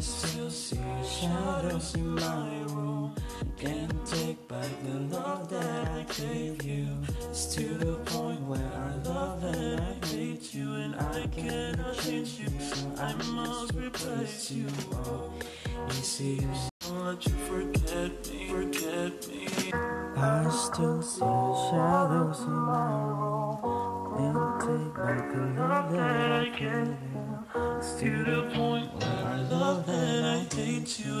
I still see shadows in my room. Can't take back the love that I gave you. It's to the point where I love and I hate you, and I cannot change you, so I must replace you. Oh, you see, don't let you forget me, forget me. I still see shadows in my room. Can't take back the love that I gave you. It's to the point where And you, and